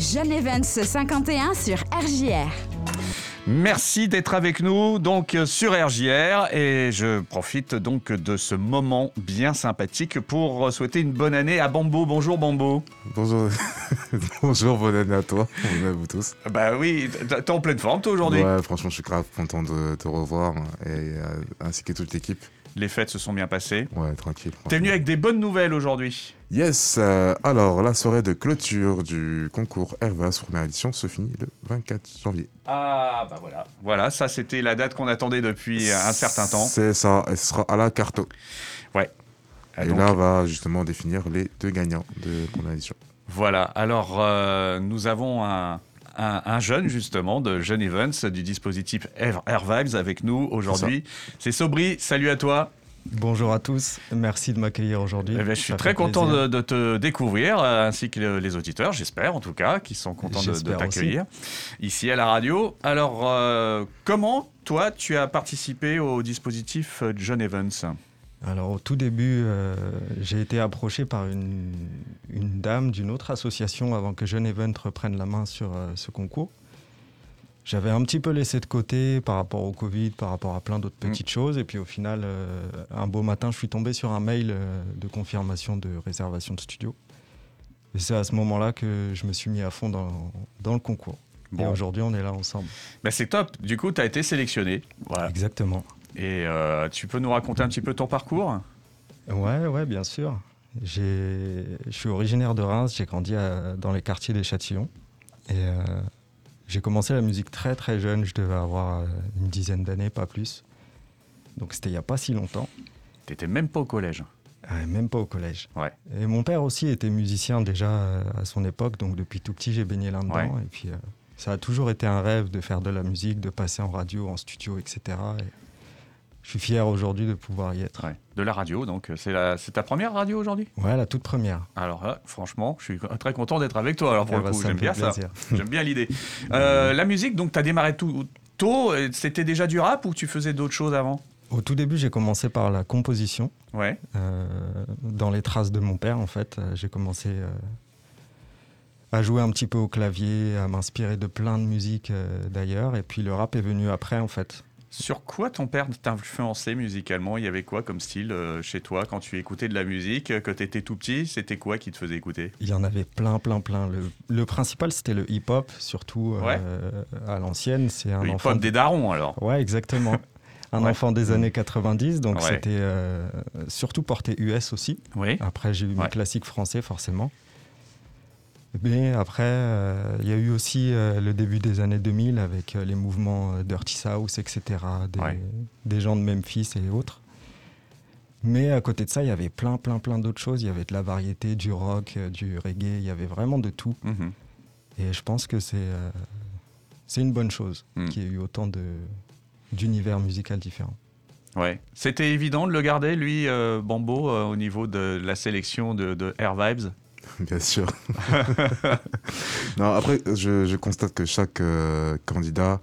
Jeune Events 51 sur RJR. Merci d'être avec nous donc sur RJR et je profite donc de ce moment bien sympathique pour souhaiter une bonne année à Bambo. Bonjour Bambo. Bonjour, bonjour, bonne année à toi, bonne année à vous tous. Bah oui, t'es en pleine forme toi aujourd'hui. Ouais, franchement, je suis grave content de te revoir et euh, ainsi que toute l'équipe. Les fêtes se sont bien passées. Ouais, tranquille. T'es venu avec des bonnes nouvelles aujourd'hui. Yes, euh, alors la soirée de clôture du concours Hervas première édition se finit le 24 janvier. Ah bah voilà, voilà, ça c'était la date qu'on attendait depuis un certain temps. C'est ça, et ce sera à la carte. Ouais. Et là, on va justement définir les deux gagnants de première édition. Voilà, alors euh, nous avons un, un, jeune justement de Jeune Events du dispositif Air, Vibes avec nous aujourd'hui. C'est Sobri, salut à toi. Bonjour à tous, merci de m'accueillir aujourd'hui. Eh ben, je suis très content de, te découvrir, euh, ainsi que les auditeurs, j'espère en tout cas, qui sont contents de, t'accueillir ici à la radio. Alors, euh, comment toi tu as participé au dispositif John Evans alors au tout début, euh, j'ai été approché par une, dame d'une autre association avant que Jeune Event reprenne la main sur euh, ce concours. J'avais un petit peu laissé de côté par rapport au Covid, par rapport à plein d'autres mm. petites choses. Et puis au final, euh, un beau matin, je suis tombé sur un mail de confirmation de réservation de studio. Et c'est à ce moment-là que je me suis mis à fond dans, le concours. Et aujourd'hui, on est là ensemble. Ben c'est top. Du coup, tu as été sélectionné. Voilà. Exactement. Et euh, tu peux nous raconter un petit peu ton parcours? Ouais, ouais, bien sûr. Je suis originaire de Reims, j'ai grandi dans les quartiers des Châtillons. Et euh, j'ai commencé la musique très très jeune, je devais avoir euh, une dizaine d'années, pas plus. Donc c'était il n'y a pas si longtemps. T'étais même pas au collège Même pas au collège. Ouais. Et mon père aussi était musicien déjà à son époque, donc depuis tout petit j'ai baigné là-dedans. Et puis ça a toujours été un rêve de faire de la musique, de passer en radio, en studio, etc je suis fier aujourd'hui de pouvoir y être. De la radio, donc c'est ta première radio aujourd'hui? Ouais, la toute première. Alors franchement, je suis très content d'être avec toi. Alors pour eh le ben, coup, j'aime bien ça. J'aime bien l'idée. Euh, la musique, donc tu as démarré tout tôt. C'était déjà du rap ou tu faisais d'autres choses avant? Au tout début, j'ai commencé par la composition. Ouais. Euh, dans les traces de mon père, en fait, euh, j'ai commencé à jouer un petit peu au clavier, à m'inspirer de plein de musiques d'ailleurs. Et puis le rap est venu après, en fait. Sur quoi ton père t'a influencé musicalement? Il y avait quoi comme style euh, chez toi quand tu écoutais de la musique Quand tu étais tout petit, c'était quoi qui te faisait écouter? Il y en avait plein, plein, plein. Le, principal, c'était le hip-hop, surtout euh, à l'ancienne. C'est un le hip-hop des darons, alors Ouais, exactement. un enfant des années 90, donc c'était euh, surtout porté US aussi. Oui. Après, j'ai eu mes classiques français, forcément. Mais après, euh, il y a eu aussi euh, le début des années 2000 avec euh, les mouvements Dirty South, etc., des, gens de Memphis et autres. Mais à côté de ça, il y avait plein, plein, plein d'autres choses. Il y avait de la variété, du rock, du reggae, il y avait vraiment de tout. Mhm. Et je pense que c'est c'est une bonne chose mhm. qu'il y ait eu autant d'univers musical différents. Ouais. C'était évident de le garder, lui, Bambo, au niveau de la sélection de, de Air Vibes? Bien sûr. non, après, je, constate que chaque euh, candidat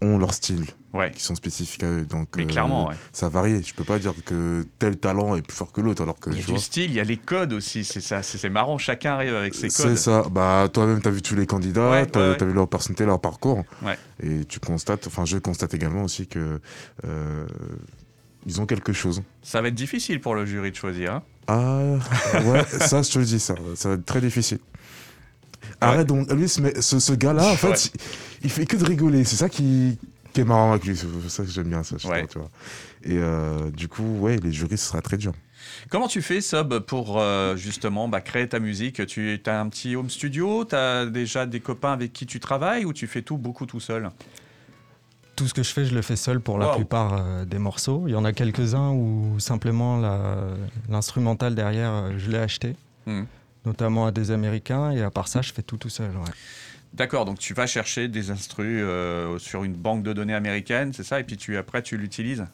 ont leur style. qui sont spécifiques à eux. Donc, Mais clairement, euh, ça varie. Je peux pas dire que tel talent est plus fort que l'autre. Alors que, il y a du style, il y a les codes aussi. C'est ça, c'est marrant. Chacun arrive avec ses codes. C'est ça. Bah, toi-même, tu as vu tous les candidats, tu as, vu leur personnalité, leur parcours. Et tu constates, enfin, je constate également aussi que euh, ils ont quelque chose. Ça va être difficile pour le jury de choisir. Hein ah, ouais, ça, je te le dis, ça, ça va être très difficile. Arrête donc, lui, ce, ce gars-là, en fait, il, fait que de rigoler. C'est ça qui, qui, est marrant avec lui. C'est ça que j'aime bien, ça, tu vois. Et euh, du coup, ouais, les jurys, ce sera très dur. Comment tu fais, Sub, pour euh, justement bah, créer ta musique? Tu as un petit home studio? Tu as déjà des copains avec qui tu travailles? Ou tu fais tout beaucoup tout seul? Tout ce que je fais, je le fais seul pour la plupart euh, des morceaux. Il y en a quelques-uns où simplement l'instrumental derrière, euh, je l'ai acheté, hmm. notamment à des Américains, et à part ça, je fais tout tout seul. D'accord, donc tu vas chercher des instrus euh, sur une banque de données américaine, c'est ça, et puis tu, après tu l'utilises?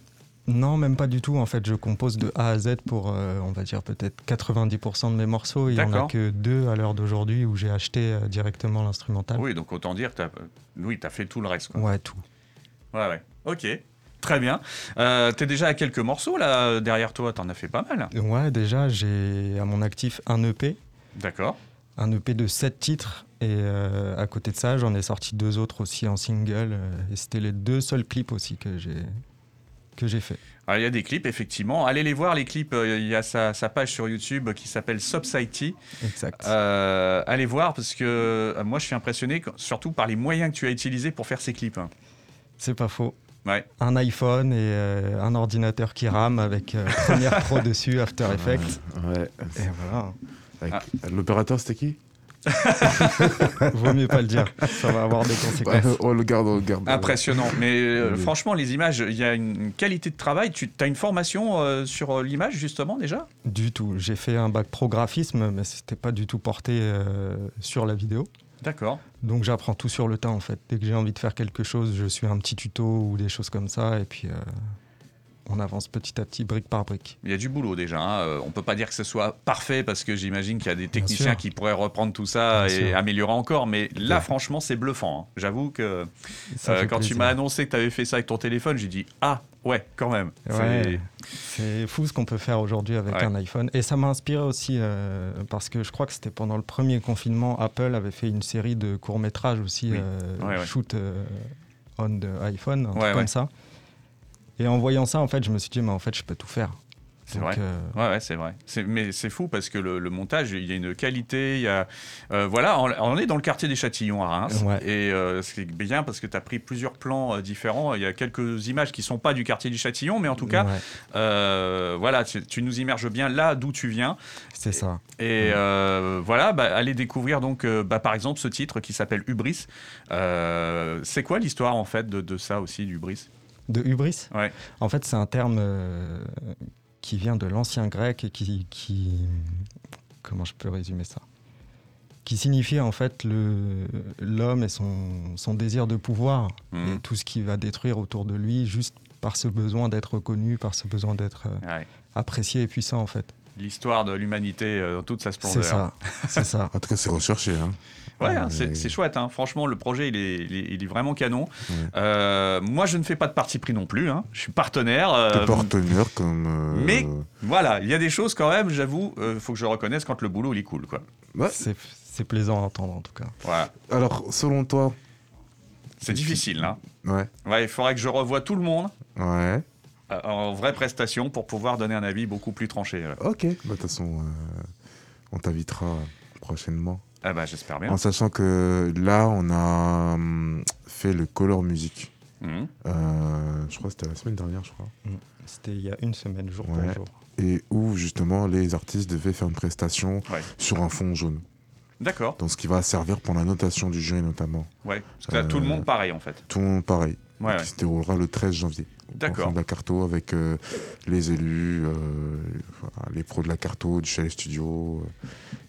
Non, même pas du tout. En fait, je compose de A à Z pour, on va dire, peut-être 90% de mes morceaux. Il n'y en a que deux à l'heure d'aujourd'hui où j'ai acheté directement l'instrumental. Oui, donc autant dire, oui, tu as fait tout le reste. Quoi. Ouais, tout. Ouais, ouais. Ok. Très bien. Euh, T'es déjà à quelques morceaux là derrière toi, t'en as fait pas mal. Ouais, déjà j'ai à mon actif un EP. D'accord. un EP de 7 titres. Et euh, à côté de ça, j'en ai sorti deux autres aussi en single. Euh, et c'était les deux seuls clips aussi que j'ai que j'ai fait. il y a des clips, effectivement. Allez les voir, les clips. Euh, il y a sa, page sur YouTube qui s'appelle Subsity. Exact. allez voir parce que moi, je suis impressionné, surtout par les moyens que tu as utilisés pour faire ces clips. C'est pas faux. Ouais. Un iPhone et un ordinateur qui rame avec Premiere Pro dessus, After Effects. Ouais. Et voilà. Ah. L'opérateur, c'était qui Vaut mieux pas le dire, ça va avoir des conséquences. on le garde, on le garde. Impressionnant, mais euh, franchement, les images, il y a une qualité de travail. Tu as une formation euh, sur euh, l'image justement déjà? Du tout. J'ai fait un bac pro graphisme, mais c'était pas du tout porté sur la vidéo. D'accord. Donc j'apprends tout sur le tas en fait. Dès que j'ai envie de faire quelque chose, je suis un petit tuto ou des choses comme ça, et puis on avance petit à petit, brique par brique. Il y a du boulot déjà. Hein. Euh, on ne peut pas dire que ce soit parfait parce que j'imagine qu'il y a des techniciens qui pourraient reprendre tout ça et améliorer encore. Mais là, franchement, c'est bluffant. Hein. J'avoue que euh, quand tu m'as annoncé que tu avais fait ça avec ton téléphone, j'ai dit Ah, ouais, quand même. c'est fou ce qu'on peut faire aujourd'hui avec un iPhone. Et ça m'a inspiré aussi euh, parce que je crois que c'était pendant le premier confinement, Apple avait fait une série de courts-métrages aussi, shoot on the iPhone, un truc comme ça. Et en voyant ça, en fait, je me suis dit, mais en fait, je peux tout faire. C'est vrai. Euh, ouais, ouais c'est vrai. Mais c'est fou parce que le, montage, il y a une qualité. Il y a, euh, voilà, on, est dans le quartier des Châtillons à Reims. Et euh, c'est bien parce que tu as pris plusieurs plans différents. Il y a quelques images qui sont pas du quartier du Châtillon, mais en tout cas, voilà, tu, nous immerges bien là d'où tu viens. C'est ça. Et voilà, bah, allez découvrir donc, bah, par exemple, ce titre qui s'appelle Hubris. c'est quoi l'histoire en fait de, de ça aussi, d'Hubris? De hubris En fait, c'est un terme euh, qui vient de l'ancien grec et qui, qui, Comment je peux résumer ça? Qui signifie en fait l'homme et son, son, désir de pouvoir mmh. et tout ce qui va détruire autour de lui juste par ce besoin d'être reconnu, par ce besoin d'être euh, apprécié et puissant en fait. L'histoire de l'humanité euh, dans toute sa splendeur. C'est ça, c'est ça. en tout cas, c'est recherché. Hein. Ouais, hein, c'est chouette. Hein. Franchement, le projet, il est, il est, vraiment canon. Euh, moi, je ne fais pas de parti pris non plus. Hein. Je suis partenaire. Euh, partenaire comme. Euh, mais voilà, il y a des choses quand même, j'avoue, il faut que je reconnaisse quand le boulot, il est cool. Quoi. C'est plaisant à entendre en tout cas. Voilà. Alors, selon toi. C'est difficile, là. Ouais. Ouais, il faudrait que je revoie tout le monde. Ouais. En vraie prestation pour pouvoir donner un avis beaucoup plus tranché. Ok, bah, de toute façon, on t'invitera prochainement. Ah bah, j'espère bien. En sachant que là, on a hum, fait le Color Music. Mhm. Euh, je crois que c'était la semaine dernière, je crois. Mhm. C'était il y a une semaine, jour pour jour. Et où justement les artistes devaient faire une prestation sur un fond jaune. D'accord. Donc ce qui va servir pour la notation du jury notamment. Ouais, parce que là, tout le monde pareil en fait. Tout le monde pareil. Ouais, qui se déroulera le 13 janvier. D'accord. de la Carto avec euh, les élus, euh, les pros de la Carto, du Chalet Studio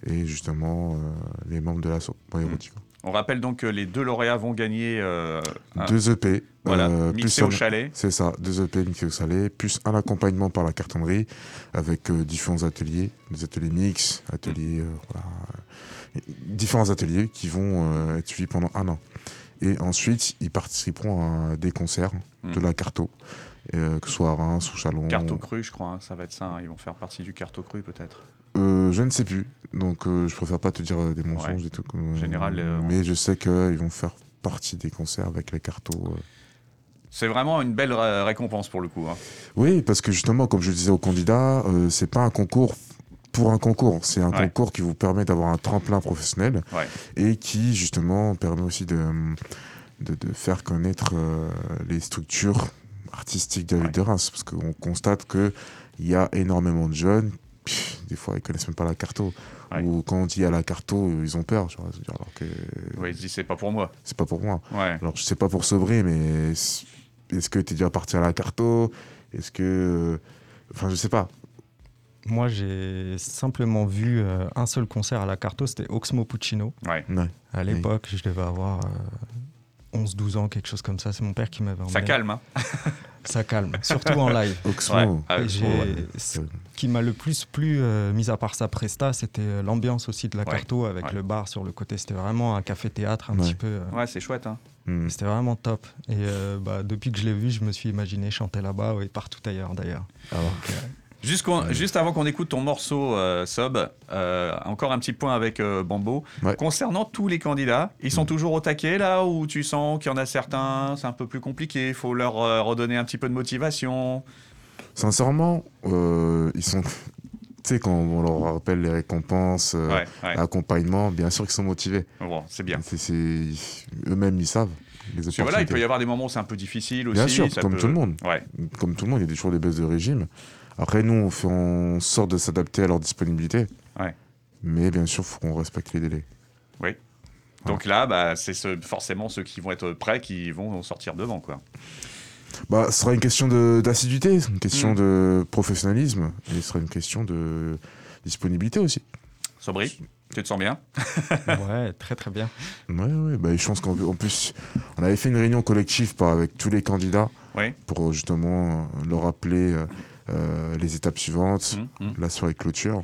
euh, et justement les membres de l'assaut érotique. On rappelle donc que les deux lauréats vont gagner deux EP. Voilà, mixé au chalet. C'est ça, deux EP mixés au chalet, plus un accompagnement par la cartonnerie avec différents ateliers, des ateliers mix, ateliers, différents ateliers qui vont être suivis pendant un an. Et ensuite, ils participeront à des concerts de hmm. la Carto, euh, que ce soit à Reims ou Chalon. Carto Cru, je crois, hein, ça va être ça. Hein. Ils vont faire partie du Carto Cru, peut-être euh, Je ne sais plus. Donc, euh, je préfère pas te dire des mensonges et tout. Général, mais je sais qu'ils vont faire partie des concerts avec les Carto. C'est vraiment une belle récompense pour le coup. Hein. Oui, parce que justement, comme je le disais aux candidats, c'est pas un concours pour un concours. C'est un concours qui vous permet d'avoir un tremplin professionnel et qui justement permet aussi de, de, faire connaître euh, les structures artistiques de, de Reims. Parce qu'on constate qu'il y a énormément de jeunes, des fois ils connaissent même pas la carto. Ou quand on dit à la carto, ils ont peur. alors que, ils se disent c'est pas pour moi. C'est pas pour moi. Alors je sais pas pour Sobrer, mais est-ce que tu es déjà parti à la carto? Est-ce que. Enfin, je sais pas. Moi, j'ai simplement vu euh, un seul concert à la Carto, c'était Oxmo Puccino. Ouais. À l'époque, je devais avoir 11-12 euh, ans, quelque chose comme ça. C'est mon père qui m'avait emmené. Ça calme, hein Ça calme, surtout en live. Oxmo. Ah, ce qui m'a le plus plu, euh, mis à part sa presta, c'était l'ambiance aussi de la Carto avec le bar sur le côté. C'était vraiment un café-théâtre un petit peu. Ouais, c'est chouette. Hein. Hmm. C'était vraiment top. Et bah, depuis que je l'ai vu, je me suis imaginé chanter là-bas et partout ailleurs d'ailleurs. Juste, avant qu'on écoute ton morceau, euh, Sob, euh, encore un petit point avec euh, Bambo. Concernant tous les candidats, ils sont mm. toujours au taquet là ou tu sens qu'il y en a certains, c'est un peu plus compliqué, il faut leur redonner un petit peu de motivation? Sincèrement, ils sont. Tu sais, quand on leur rappelle les récompenses, l'accompagnement, bien sûr qu'ils sont motivés. Bon, c'est bien. Eux-mêmes, ils savent. voilà, il peut y avoir des moments où c'est un peu difficile aussi. Bien sûr, comme tout le monde. Comme tout le monde, il y a toujours des baisses de régime. Après, nous, on fait en sorte de s'adapter à leur disponibilité. Mais bien sûr, il faut qu'on respecte les délais. Oui. Donc là, bah, c'est forcément ceux qui vont être prêts qui vont sortir devant. Quoi. Bah, ce sera une question d'assiduité, une question mm. de professionnalisme, et ce sera une question de disponibilité aussi. Sobri, tu te sens bien? Ouais, très très bien. Ouais, ouais, bah, je pense qu'en plus, on avait fait une réunion collective avec tous les candidats pour justement leur rappeler euh, les étapes suivantes, mmh, mmh. la soirée clôture.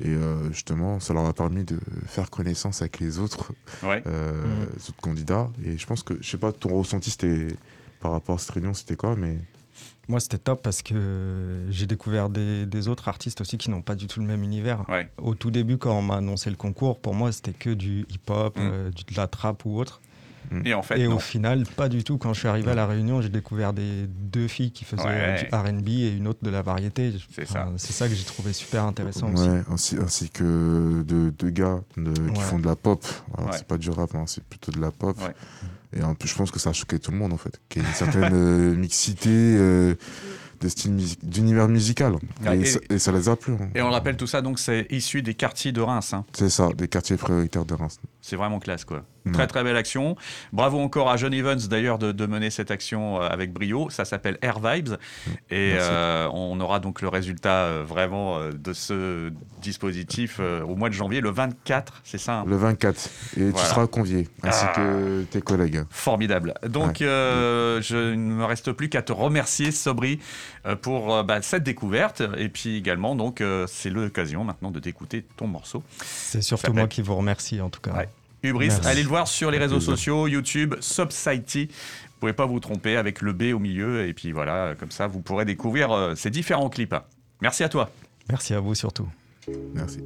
Et euh, justement, ça leur a permis de faire connaissance avec les autres, euh, mmh. autres candidats. Et je pense que, je sais pas, ton ressenti c'était par rapport à cette réunion, c'était quoi mais... Moi, c'était top parce que j'ai découvert des, autres artistes aussi qui n'ont pas du tout le même univers. Au tout début, quand on m'a annoncé le concours, pour moi, c'était que du hip-hop, de la trap ou autre. Mm. Et, en fait, et au final, pas du tout. Quand je suis arrivé à la réunion, j'ai découvert des deux filles qui faisaient du RB et une autre de la variété. C'est ça. C'est ça que j'ai trouvé super intéressant ouais, aussi. Ainsi, que deux de gars qui font de la pop. Alors, c'est pas du rap, hein, c'est plutôt de la pop. Et en plus, je pense que ça a choqué tout le monde, en fait. Qu'il y ait une certaine euh, mixité. Euh, d'univers musical. et, ça, les a plu. Hein. Et on rappelle tout ça, donc c'est issu des quartiers de Reims. Hein. C'est ça, des quartiers prioritaires de Reims. C'est vraiment classe, quoi. Très très belle action. Bravo encore à John Evans d'ailleurs de, mener cette action euh, avec brio. Ça s'appelle Air Vibes et euh, on aura donc le résultat euh, vraiment de ce dispositif au mois de janvier, le 24, c'est ça hein Le 24 et tu seras convié ainsi ah. que tes collègues. Formidable. Donc je ne me reste plus qu'à te remercier Sobri pour bah, cette découverte et puis également donc c'est l'occasion maintenant de t'écouter ton morceau. C'est surtout moi qui vous remercie en tout cas. Hubris. Allez le voir sur les réseaux sociaux, YouTube, Subsity. Vous pouvez pas vous tromper avec le B au milieu. Et puis voilà, comme ça, vous pourrez découvrir euh, ces différents clips. Merci à toi. Merci à vous surtout. Merci.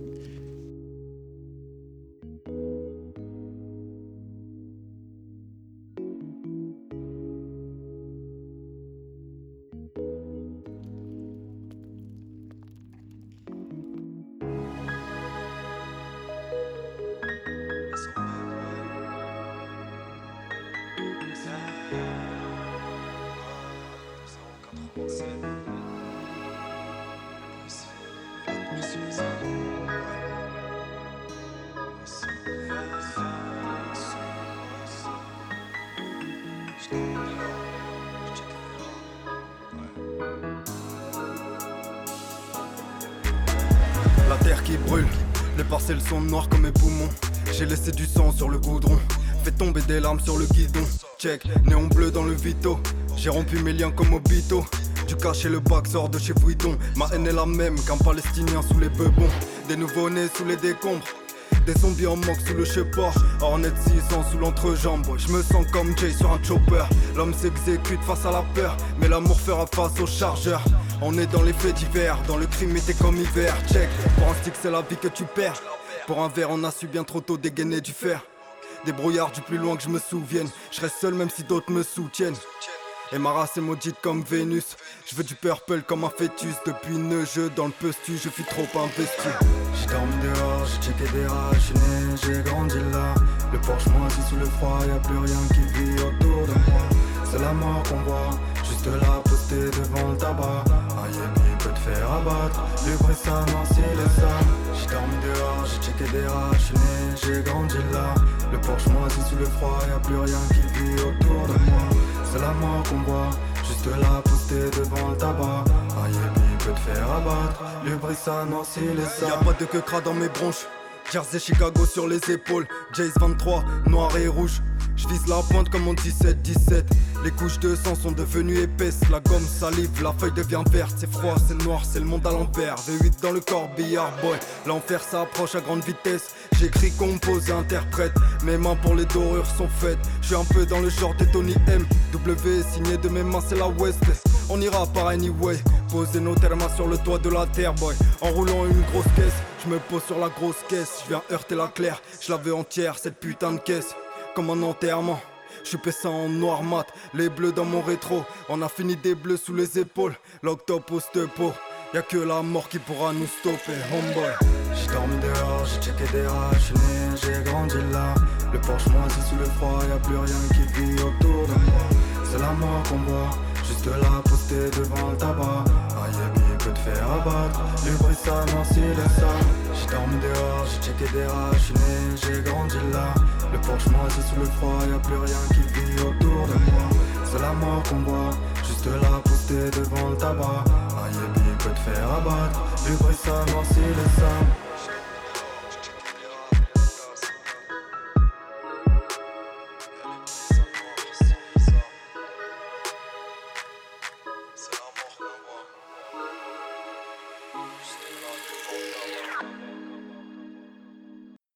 Qui brûle, les parcelles sont noires comme mes poumons. J'ai laissé du sang sur le goudron, fait tomber des larmes sur le guidon. Check, néon bleu dans le vito. J'ai rompu mes liens comme Obito. Du cacher le bac sort de chez Vuitton. Ma haine est la même qu'un Palestinien sous les bebons. Des nouveaux-nés sous les décombres. Des zombies en manque sous le chepa Hornet 600 sous l'entrejambe Je me sens comme Jay sur un chopper L'homme s'exécute face à la peur Mais l'amour fera face au chargeur On est dans les faits divers Dans le crime était comme hiver Check Pour un stick c'est la vie que tu perds Pour un verre on a su bien trop tôt dégainer du fer des brouillards du plus loin que je me souvienne. Je reste seul même si d'autres me soutiennent. Et ma race est maudite comme Vénus. Je veux du purple comme un fœtus. Depuis ne jeu dans le postu, je suis trop investi. J'ai dormi dehors, j'ai checké des rats, j'ai j'ai grandi là. Le Porsche moisi sous le froid, y a plus rien qui vit autour de moi. C'est la mort qu'on voit, juste là posté devant le tabac. Un peut te faire abattre, le bruit ça c'est le ça. J'ai dormi dehors, j'ai checké des rats, j'ai grandi là. Le Porsche moisi sous le froid, y a plus rien qui vit autour de moi. C'est la mort qu'on voit, juste là posté devant le tabac. Un peut te faire abattre, le bruit ça c'est le ça. Y'a pas de queue dans mes bronches. Jersey Chicago sur les épaules, Jace 23, noir et rouge. Je vise la pointe comme mon 17-17. Les couches de sang sont devenues épaisses. La gomme salive, la feuille devient verte. C'est froid, c'est noir, c'est le monde à l'envers. V8 dans le corps, billard boy. L'enfer s'approche à grande vitesse. J'écris, compose interprète. Mes mains pour les dorures sont faites. Je suis un peu dans le genre de Tony M. W signé de mes mains, c'est la West. On ira par anyway. Poser nos termes sur le toit de la terre, boy. En roulant une grosse caisse, je me pose sur la grosse caisse. Je viens heurter la claire, je la veux entière, cette putain de caisse. Comme un enterrement. Je suis en noir mat, les bleus dans mon rétro. On a fini des bleus sous les épaules, l'octopus de peau. Y'a que la mort qui pourra nous stopper, homeboy. J'ai dormi dehors, j'ai checké des rats, j'ai grandi là. Le Porsche moisi sous le froid, y'a plus rien qui vit autour de moi. C'est la mort qu'on voit, juste là posté devant le tabac. Aïe, peut te faire abattre, le bruit ça si le ça. J'ai dormi dehors, j'ai checké des rats, j'ai grandi là. Porsche moisi sous le froid, y'a plus rien qui vit autour de moi. C'est la mort qu'on voit, juste là posté devant le tabac. Aïe, peut te faire abattre, le bruit ça si le ça.